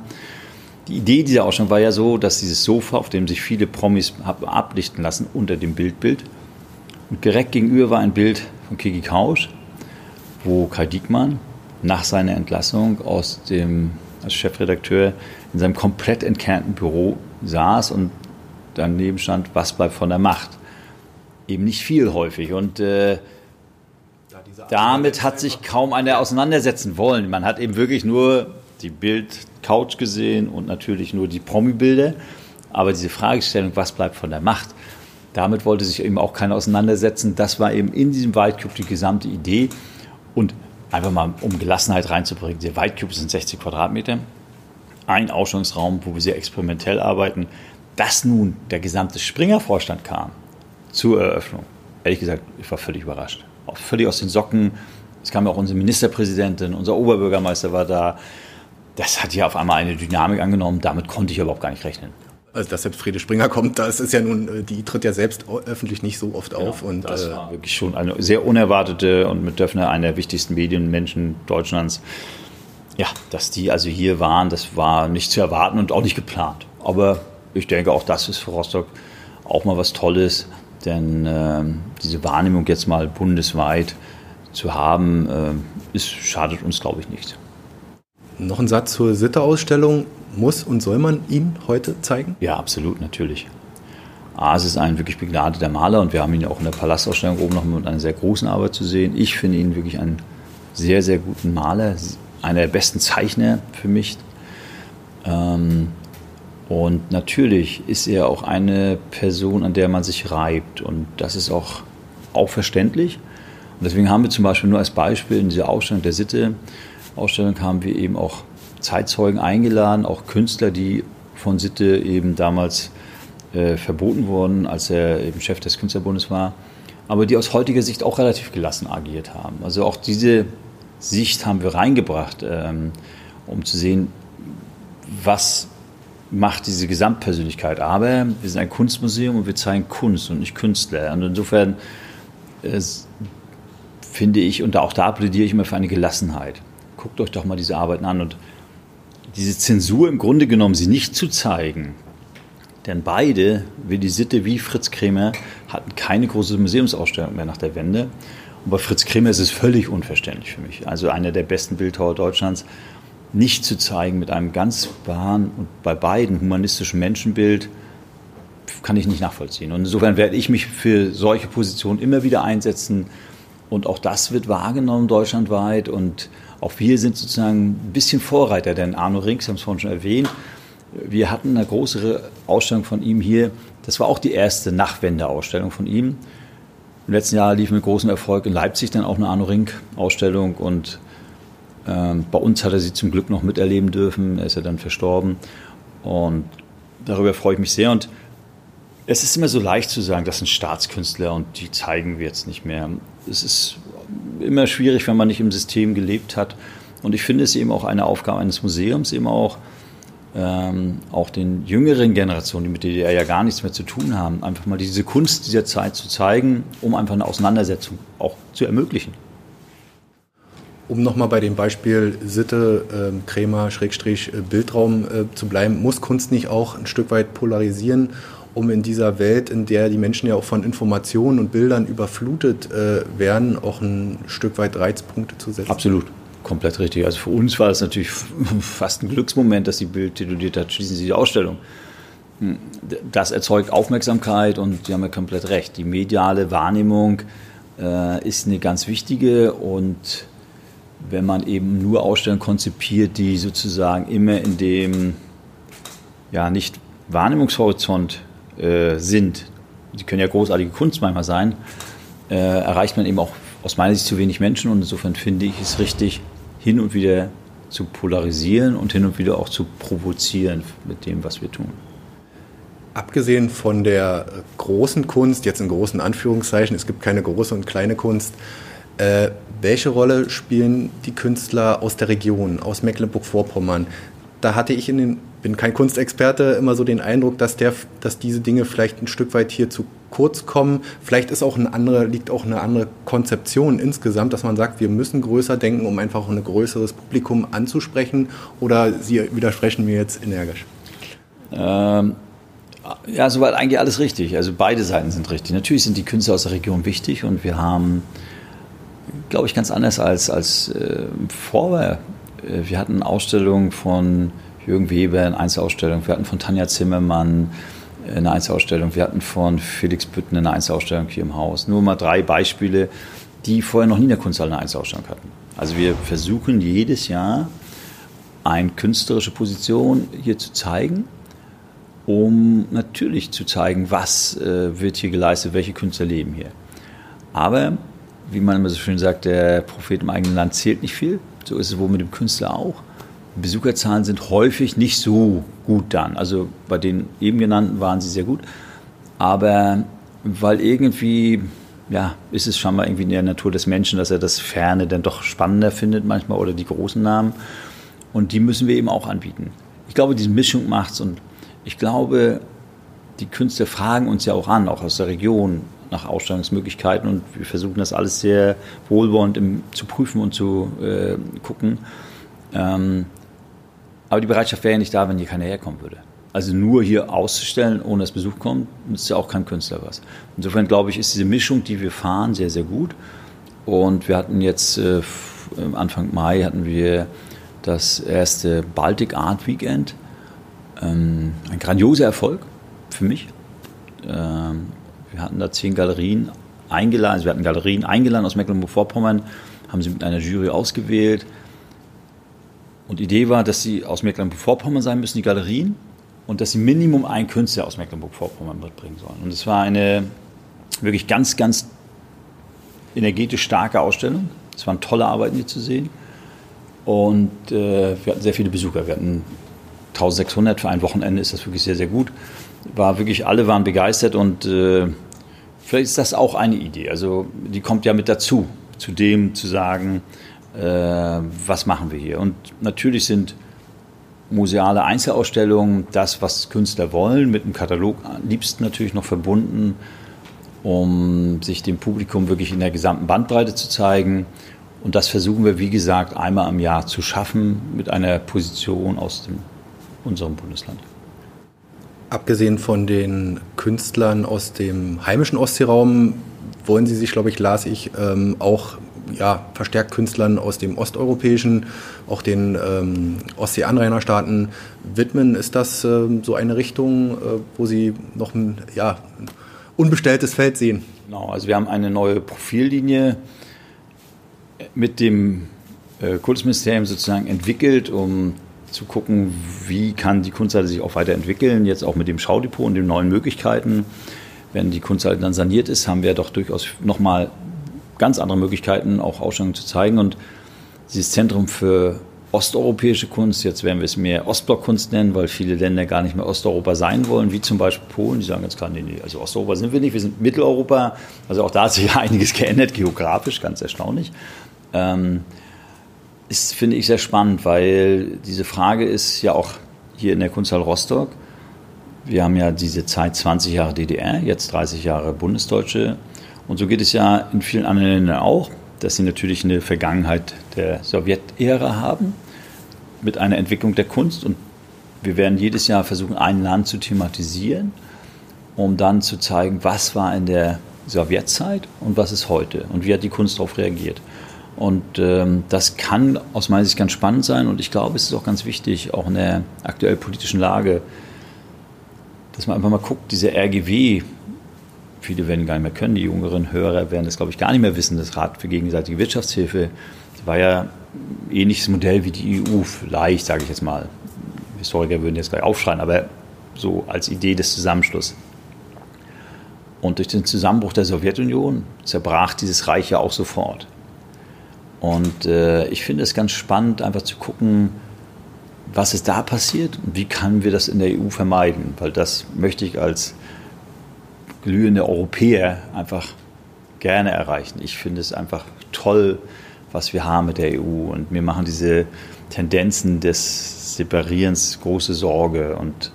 Die Idee dieser Ausstellung war ja so, dass dieses Sofa, auf dem sich viele Promis haben ablichten lassen, unter dem Bildbild. Und direkt gegenüber war ein Bild von Kiki Kausch, wo Kai Diekmann nach seiner Entlassung aus dem als Chefredakteur in seinem komplett entkernten Büro saß und daneben stand, was bleibt von der Macht. Eben nicht viel häufig. Und äh, damit hat sich kaum einer auseinandersetzen wollen. Man hat eben wirklich nur die Bild-Couch gesehen und natürlich nur die Promi-Bilder. Aber diese Fragestellung, was bleibt von der Macht, damit wollte sich eben auch keiner auseinandersetzen. Das war eben in diesem Waldcube die gesamte Idee. Und einfach mal um Gelassenheit reinzubringen. Der White Cube sind 60 Quadratmeter. Ein Ausstellungsraum, wo wir sehr experimentell arbeiten. Dass nun der gesamte Springer-Vorstand kam zur Eröffnung, ehrlich gesagt, ich war völlig überrascht. Auch völlig aus den Socken. Es kam auch unsere Ministerpräsidentin, unser Oberbürgermeister war da. Das hat ja auf einmal eine Dynamik angenommen. Damit konnte ich überhaupt gar nicht rechnen. Also dass selbst Friede Springer kommt, das ist ja nun, äh, die tritt ja selbst öffentlich nicht so oft genau, auf. Und, das äh, war wirklich schon eine sehr unerwartete und mit Döffner einer der wichtigsten Medienmenschen Deutschlands. Ja, dass die also hier waren, das war nicht zu erwarten und auch nicht geplant. Aber ich denke, auch das ist für Rostock auch mal was Tolles, denn äh, diese Wahrnehmung jetzt mal bundesweit zu haben, äh, ist, schadet uns, glaube ich, nicht. Noch ein Satz zur Sitte-Ausstellung muss und soll man ihn heute zeigen? Ja, absolut, natürlich. A, es ist ein wirklich begnadeter Maler und wir haben ihn ja auch in der Palastausstellung oben noch mit einer sehr großen Arbeit zu sehen. Ich finde ihn wirklich einen sehr, sehr guten Maler, einer der besten Zeichner für mich. Ähm, und natürlich ist er auch eine Person, an der man sich reibt und das ist auch, auch verständlich. Und deswegen haben wir zum Beispiel nur als Beispiel in dieser Ausstellung der Sitte, Ausstellung haben wir eben auch Zeitzeugen eingeladen, auch Künstler, die von Sitte eben damals äh, verboten wurden, als er eben Chef des Künstlerbundes war, aber die aus heutiger Sicht auch relativ gelassen agiert haben. Also auch diese Sicht haben wir reingebracht, ähm, um zu sehen, was macht diese Gesamtpersönlichkeit. Aber wir sind ein Kunstmuseum und wir zeigen Kunst und nicht Künstler. Und insofern äh, finde ich, und auch da plädiere ich immer für eine Gelassenheit. Guckt euch doch mal diese Arbeiten an und diese Zensur im Grunde genommen, sie nicht zu zeigen, denn beide, wie die Sitte wie Fritz Kremer, hatten keine große Museumsausstellung mehr nach der Wende. Und bei Fritz Kremer ist es völlig unverständlich für mich. Also einer der besten Bildhauer Deutschlands, nicht zu zeigen mit einem ganz wahren und bei beiden humanistischen Menschenbild, kann ich nicht nachvollziehen. Und insofern werde ich mich für solche Positionen immer wieder einsetzen. Und auch das wird wahrgenommen deutschlandweit. Und auch wir sind sozusagen ein bisschen Vorreiter, denn Arno Rings, Sie haben es vorhin schon erwähnt, wir hatten eine große Ausstellung von ihm hier. Das war auch die erste Nachwende-Ausstellung von ihm. Im letzten Jahr lief mit großem Erfolg in Leipzig dann auch eine Arno Rink-Ausstellung und ähm, bei uns hat er sie zum Glück noch miterleben dürfen. Er ist ja dann verstorben und darüber freue ich mich sehr. Und es ist immer so leicht zu sagen, das sind Staatskünstler und die zeigen wir jetzt nicht mehr. Es ist immer schwierig, wenn man nicht im System gelebt hat. Und ich finde es eben auch eine Aufgabe eines Museums, eben auch ähm, auch den jüngeren Generationen, die mit der DDR ja gar nichts mehr zu tun haben, einfach mal diese Kunst dieser Zeit zu zeigen, um einfach eine Auseinandersetzung auch zu ermöglichen. Um nochmal bei dem Beispiel Sitte, äh, Krämer, Schrägstrich, äh, Bildraum äh, zu bleiben, muss Kunst nicht auch ein Stück weit polarisieren, um in dieser Welt, in der die Menschen ja auch von Informationen und Bildern überflutet äh, werden, auch ein Stück weit Reizpunkte zu setzen? Absolut. Komplett richtig. Also für uns war es natürlich fast ein Glücksmoment, dass die Bild tituliert hat, schließen Sie die Ausstellung. Hm, das erzeugt Aufmerksamkeit und Sie haben ja komplett recht. Die mediale Wahrnehmung äh, ist eine ganz wichtige und wenn man eben nur Ausstellungen konzipiert, die sozusagen immer in dem ja nicht Wahrnehmungshorizont äh, sind, die können ja großartige Kunst manchmal sein, äh, erreicht man eben auch aus meiner Sicht zu wenig Menschen und insofern finde ich es richtig, hin und wieder zu polarisieren und hin und wieder auch zu provozieren mit dem, was wir tun. Abgesehen von der großen Kunst, jetzt in großen Anführungszeichen, es gibt keine große und kleine Kunst, äh, welche Rolle spielen die Künstler aus der Region, aus Mecklenburg-Vorpommern? Da hatte ich in den bin kein Kunstexperte, immer so den Eindruck, dass, der, dass diese Dinge vielleicht ein Stück weit hier zu kurz kommen. Vielleicht ist auch eine andere, liegt auch eine andere Konzeption insgesamt, dass man sagt, wir müssen größer denken, um einfach ein größeres Publikum anzusprechen. Oder Sie widersprechen mir jetzt energisch? Ähm, ja, soweit eigentlich alles richtig. Also beide Seiten sind richtig. Natürlich sind die Künstler aus der Region wichtig und wir haben, glaube ich, ganz anders als, als äh, vorher. Äh, wir hatten Ausstellungen von Jürgen Weber eine Einzelausstellung, wir hatten von Tanja Zimmermann eine Einzelausstellung, wir hatten von Felix Bütten eine Einzelausstellung hier im Haus. Nur mal drei Beispiele, die vorher noch nie in der Kunsthalle eine Einzelausstellung hatten. Also wir versuchen jedes Jahr eine künstlerische Position hier zu zeigen, um natürlich zu zeigen, was äh, wird hier geleistet, welche Künstler leben hier. Aber, wie man immer so schön sagt, der Prophet im eigenen Land zählt nicht viel. So ist es wohl mit dem Künstler auch. Besucherzahlen sind häufig nicht so gut dann. Also bei den eben genannten waren sie sehr gut. Aber weil irgendwie, ja, ist es scheinbar irgendwie in der Natur des Menschen, dass er das Ferne dann doch spannender findet manchmal oder die großen Namen. Und die müssen wir eben auch anbieten. Ich glaube, diese Mischung macht's und ich glaube, die Künstler fragen uns ja auch an, auch aus der Region, nach Ausstellungsmöglichkeiten und wir versuchen das alles sehr wohlwollend im, zu prüfen und zu äh, gucken. Ähm, aber die Bereitschaft wäre ja nicht da, wenn hier keiner herkommen würde. Also nur hier auszustellen, ohne dass Besuch kommt, nützt ja auch kein Künstler was. Insofern glaube ich, ist diese Mischung, die wir fahren, sehr, sehr gut. Und wir hatten jetzt äh, Anfang Mai hatten wir das erste Baltic Art Weekend. Ähm, ein grandioser Erfolg für mich. Ähm, wir hatten da zehn Galerien eingeladen, also wir hatten Galerien eingeladen aus Mecklenburg-Vorpommern, haben sie mit einer Jury ausgewählt und die Idee war, dass sie aus Mecklenburg-Vorpommern sein müssen, die Galerien, und dass sie Minimum einen Künstler aus Mecklenburg-Vorpommern mitbringen sollen. Und es war eine wirklich ganz, ganz energetisch starke Ausstellung. Es waren tolle Arbeiten hier zu sehen. Und äh, wir hatten sehr viele Besucher. Wir hatten 1600 für ein Wochenende, ist das wirklich sehr, sehr gut. War wirklich, alle waren begeistert und äh, vielleicht ist das auch eine Idee. Also die kommt ja mit dazu, zu dem zu sagen, äh, was machen wir hier. Und natürlich sind museale Einzelausstellungen, das, was Künstler wollen, mit einem Katalog am liebsten natürlich noch verbunden, um sich dem Publikum wirklich in der gesamten Bandbreite zu zeigen. Und das versuchen wir, wie gesagt, einmal im Jahr zu schaffen mit einer Position aus dem, unserem Bundesland. Abgesehen von den Künstlern aus dem heimischen Ostseeraum wollen Sie sich, glaube ich, las ich, ähm, auch ja, verstärkt Künstlern aus dem osteuropäischen, auch den ähm, Ostsee-Anrainerstaaten widmen. Ist das ähm, so eine Richtung, äh, wo Sie noch ein ja, unbestelltes Feld sehen? Genau, also wir haben eine neue Profillinie mit dem äh, Kultusministerium sozusagen entwickelt, um zu gucken, wie kann die Kunsthalle sich auch weiterentwickeln, jetzt auch mit dem Schaudepot und den neuen Möglichkeiten. Wenn die Kunsthalle dann saniert ist, haben wir doch durchaus nochmal ganz andere Möglichkeiten, auch Ausstellungen zu zeigen. Und dieses Zentrum für osteuropäische Kunst, jetzt werden wir es mehr Ostblockkunst nennen, weil viele Länder gar nicht mehr Osteuropa sein wollen, wie zum Beispiel Polen, die sagen ganz klar, nee, nee, also Osteuropa sind wir nicht, wir sind Mitteleuropa. Also auch da hat sich einiges geändert, geografisch, ganz erstaunlich. Ähm, ist, finde ich, sehr spannend, weil diese Frage ist ja auch hier in der Kunsthalle Rostock. Wir haben ja diese Zeit 20 Jahre DDR, jetzt 30 Jahre Bundesdeutsche. Und so geht es ja in vielen anderen Ländern auch, dass sie natürlich eine Vergangenheit der Sowjetära haben mit einer Entwicklung der Kunst. Und wir werden jedes Jahr versuchen, ein Land zu thematisieren, um dann zu zeigen, was war in der Sowjetzeit und was ist heute und wie hat die Kunst darauf reagiert. Und ähm, das kann aus meiner Sicht ganz spannend sein und ich glaube, es ist auch ganz wichtig, auch in der aktuell politischen Lage, dass man einfach mal guckt, diese RGW, viele werden gar nicht mehr können, die jüngeren Hörer werden das, glaube ich, gar nicht mehr wissen, das Rat für gegenseitige Wirtschaftshilfe, war ja ein ähnliches Modell wie die EU, vielleicht, sage ich jetzt mal. Historiker würden jetzt gleich aufschreien, aber so als Idee des Zusammenschlusses. Und durch den Zusammenbruch der Sowjetunion zerbrach dieses Reich ja auch sofort. Und äh, ich finde es ganz spannend, einfach zu gucken, was ist da passiert und wie können wir das in der EU vermeiden. Weil das möchte ich als glühende Europäer einfach gerne erreichen. Ich finde es einfach toll, was wir haben mit der EU. Und mir machen diese Tendenzen des Separierens große Sorge. Und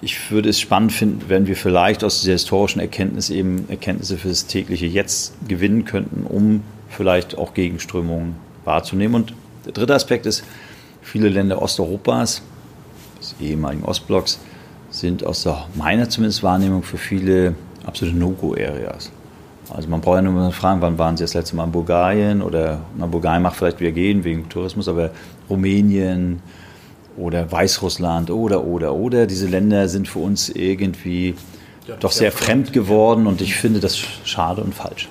ich würde es spannend finden, wenn wir vielleicht aus dieser historischen Erkenntnis eben Erkenntnisse für das tägliche Jetzt gewinnen könnten, um vielleicht auch Gegenströmungen wahrzunehmen. Und der dritte Aspekt ist, viele Länder Osteuropas, des ehemaligen Ostblocks, sind aus der, meiner zumindest Wahrnehmung für viele absolute No-Go-Areas. Also man braucht ja nur mal fragen, wann waren Sie das letzte Mal in Bulgarien oder na, Bulgarien macht vielleicht wieder gehen wegen Tourismus, aber Rumänien oder Weißrussland oder oder oder. Diese Länder sind für uns irgendwie ja, doch sehr fremd geworden und ich finde das schade und falsch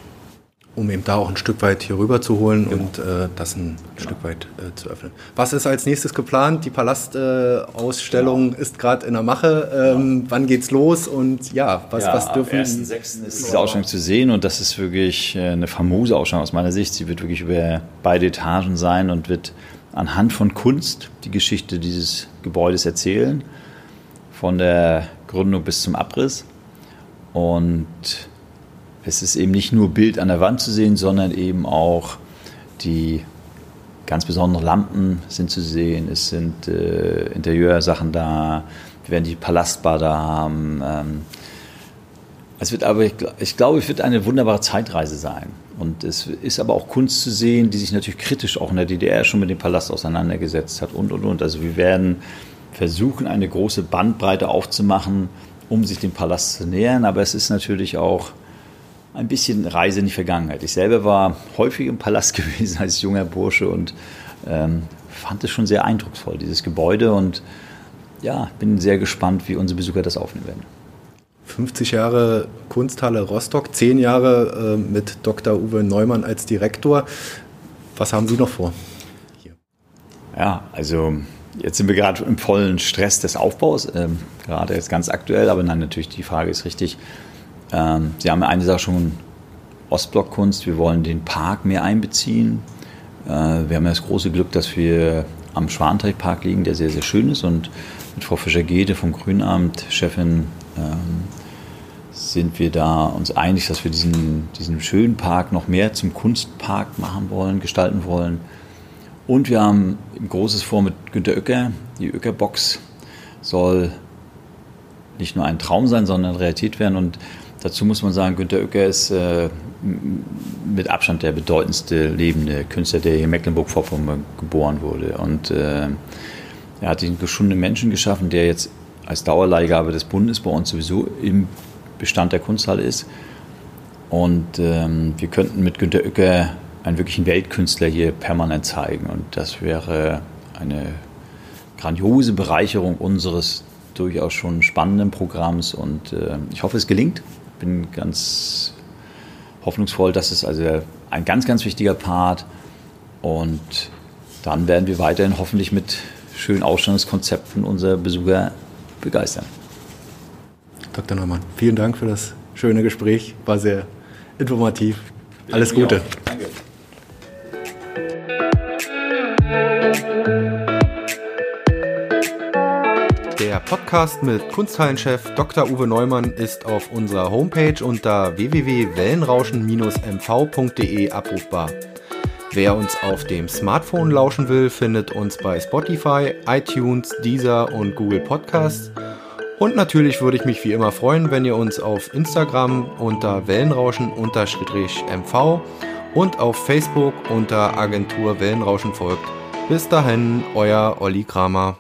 um eben da auch ein Stück weit hier rüber zu holen genau. und äh, das ein genau. Stück weit äh, zu öffnen. Was ist als nächstes geplant? Die Palastausstellung äh, genau. ist gerade in der Mache. Ähm. Wann geht's los und ja, was, ja, was dürfen... Am 1.6. ist diese Ausstellung zu sehen und das ist wirklich äh, eine famose Ausstellung aus meiner Sicht. Sie wird wirklich über beide Etagen sein und wird anhand von Kunst die Geschichte dieses Gebäudes erzählen, von der Gründung bis zum Abriss und es ist eben nicht nur Bild an der Wand zu sehen, sondern eben auch die ganz besonderen Lampen sind zu sehen. Es sind äh, Interieursachen da. Wir werden die Palastbar da haben. Ähm, es wird aber, ich glaube, es wird eine wunderbare Zeitreise sein. Und es ist aber auch Kunst zu sehen, die sich natürlich kritisch auch in der DDR schon mit dem Palast auseinandergesetzt hat und, und, und. Also wir werden versuchen, eine große Bandbreite aufzumachen, um sich dem Palast zu nähern. Aber es ist natürlich auch ein bisschen Reise in die Vergangenheit. Ich selber war häufig im Palast gewesen als junger Bursche und ähm, fand es schon sehr eindrucksvoll, dieses Gebäude. Und ja, bin sehr gespannt, wie unsere Besucher das aufnehmen werden. 50 Jahre Kunsthalle Rostock, 10 Jahre äh, mit Dr. Uwe Neumann als Direktor. Was haben Sie noch vor? Hier. Ja, also jetzt sind wir gerade im vollen Stress des Aufbaus, ähm, gerade jetzt ganz aktuell, aber nein, natürlich die Frage ist richtig, ähm, Sie haben eine Sache schon Ostblockkunst. Wir wollen den Park mehr einbeziehen. Äh, wir haben das große Glück, dass wir am Schwanteichpark liegen, der sehr, sehr schön ist. Und mit Frau Fischer-Gede vom Grünamt, Chefin, ähm, sind wir da uns einig, dass wir diesen, diesen schönen Park noch mehr zum Kunstpark machen wollen, gestalten wollen. Und wir haben ein großes Vor mit Günter Oecker. Die Oecker-Box soll nicht nur ein Traum sein, sondern Realität werden. Und dazu muss man sagen, Günter Oecker ist äh, mit Abstand der bedeutendste lebende Künstler, der hier in Mecklenburg-Vorpommern geboren wurde. Und äh, er hat den geschundenen Menschen geschaffen, der jetzt als Dauerleihgabe des Bundes bei uns sowieso im Bestand der Kunsthalle ist. Und ähm, wir könnten mit Günter Oecker einen wirklichen Weltkünstler hier permanent zeigen. Und das wäre eine grandiose Bereicherung unseres durchaus schon spannenden Programms. Und äh, ich hoffe, es gelingt. Bin ganz hoffnungsvoll. Das ist also ein ganz, ganz wichtiger Part. Und dann werden wir weiterhin hoffentlich mit schönen Ausstellungskonzepten unsere Besucher begeistern. Dr. Neumann, vielen Dank für das schöne Gespräch. War sehr informativ. Alles Gute. Podcast mit Kunsthallenchef Dr. Uwe Neumann ist auf unserer Homepage unter www.wellenrauschen-mv.de abrufbar. Wer uns auf dem Smartphone lauschen will, findet uns bei Spotify, iTunes, Deezer und Google Podcasts. Und natürlich würde ich mich wie immer freuen, wenn ihr uns auf Instagram unter Wellenrauschen-mv und auf Facebook unter Agentur Wellenrauschen folgt. Bis dahin, euer Olli Kramer.